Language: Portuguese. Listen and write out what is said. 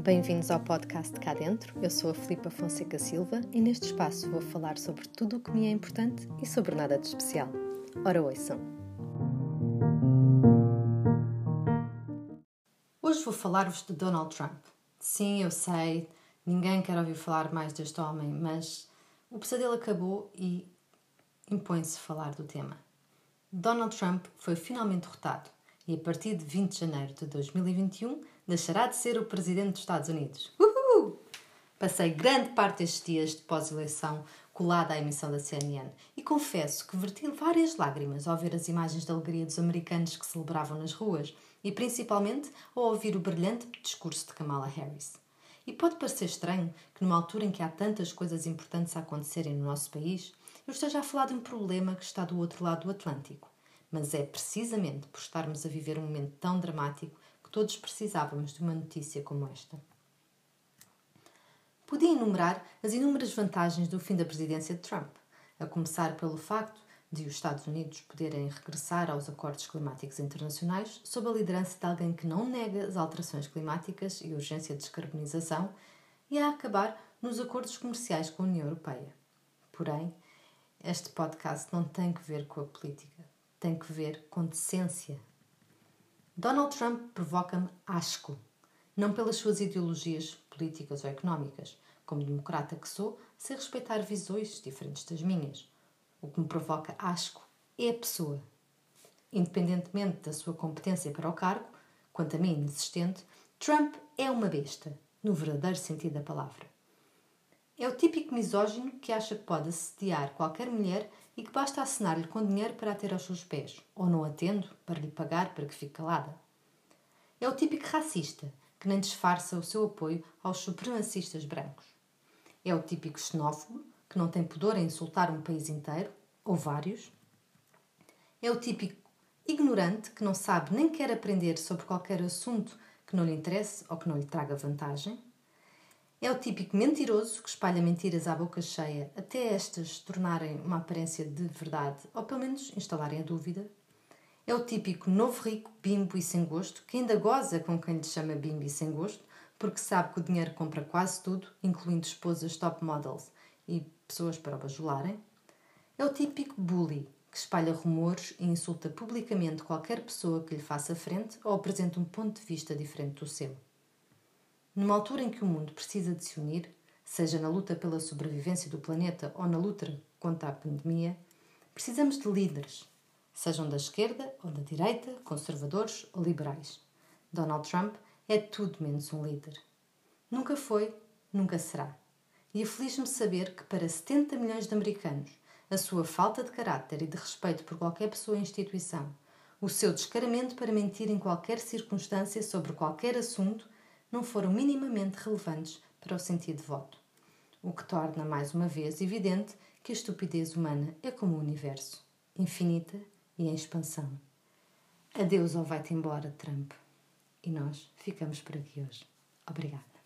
Bem-vindos ao podcast Cá Dentro. Eu sou a Filipa Fonseca Silva e neste espaço vou falar sobre tudo o que me é importante e sobre nada de especial. Ora, ouçam! Hoje vou falar-vos de Donald Trump. Sim, eu sei, ninguém quer ouvir falar mais deste homem, mas o pesadelo acabou e impõe-se falar do tema. Donald Trump foi finalmente derrotado e a partir de 20 de janeiro de 2021 deixará de ser o presidente dos Estados Unidos. Uhul! Passei grande parte destes dias de pós-eleição colada à emissão da CNN e confesso que verti várias lágrimas ao ver as imagens de alegria dos americanos que celebravam nas ruas e principalmente ao ouvir o brilhante discurso de Kamala Harris. E pode parecer estranho que, numa altura em que há tantas coisas importantes a acontecerem no nosso país, eu esteja a falar de um problema que está do outro lado do Atlântico mas é precisamente por estarmos a viver um momento tão dramático que todos precisávamos de uma notícia como esta. Podia enumerar as inúmeras vantagens do fim da presidência de Trump, a começar pelo facto de os Estados Unidos poderem regressar aos acordos climáticos internacionais sob a liderança de alguém que não nega as alterações climáticas e a urgência de descarbonização e a acabar nos acordos comerciais com a União Europeia. Porém, este podcast não tem que ver com a política tem que ver com decência. Donald Trump provoca-me asco, não pelas suas ideologias políticas ou económicas. Como democrata que sou, sei respeitar visões diferentes das minhas. O que me provoca asco é a pessoa. Independentemente da sua competência para o cargo, quanto a mim inexistente, Trump é uma besta, no verdadeiro sentido da palavra. É o típico misógino que acha que pode assediar qualquer mulher e que basta assinar-lhe com dinheiro para a ter aos seus pés, ou não atendo para lhe pagar para que fique calada. É o típico racista que nem disfarça o seu apoio aos supremacistas brancos. É o típico xenófobo que não tem pudor em insultar um país inteiro, ou vários. É o típico ignorante que não sabe nem quer aprender sobre qualquer assunto que não lhe interesse ou que não lhe traga vantagem. É o típico mentiroso que espalha mentiras à boca cheia até estas tornarem uma aparência de verdade ou pelo menos instalarem a dúvida. É o típico novo rico, bimbo e sem gosto que ainda goza com quem lhe chama bimbo e sem gosto porque sabe que o dinheiro compra quase tudo, incluindo esposas top models e pessoas para bajularem. É o típico bully que espalha rumores e insulta publicamente qualquer pessoa que lhe faça frente ou apresente um ponto de vista diferente do seu. Numa altura em que o mundo precisa de se unir, seja na luta pela sobrevivência do planeta ou na luta contra a pandemia, precisamos de líderes, sejam da esquerda ou da direita, conservadores ou liberais. Donald Trump é tudo menos um líder. Nunca foi, nunca será. E aflige-me saber que para 70 milhões de americanos, a sua falta de caráter e de respeito por qualquer pessoa ou instituição, o seu descaramento para mentir em qualquer circunstância sobre qualquer assunto não foram minimamente relevantes para o sentido de voto, o que torna mais uma vez evidente que a estupidez humana é como o universo, infinita e em expansão. Adeus ou vai-te embora, Trump. E nós ficamos por aqui hoje. Obrigada.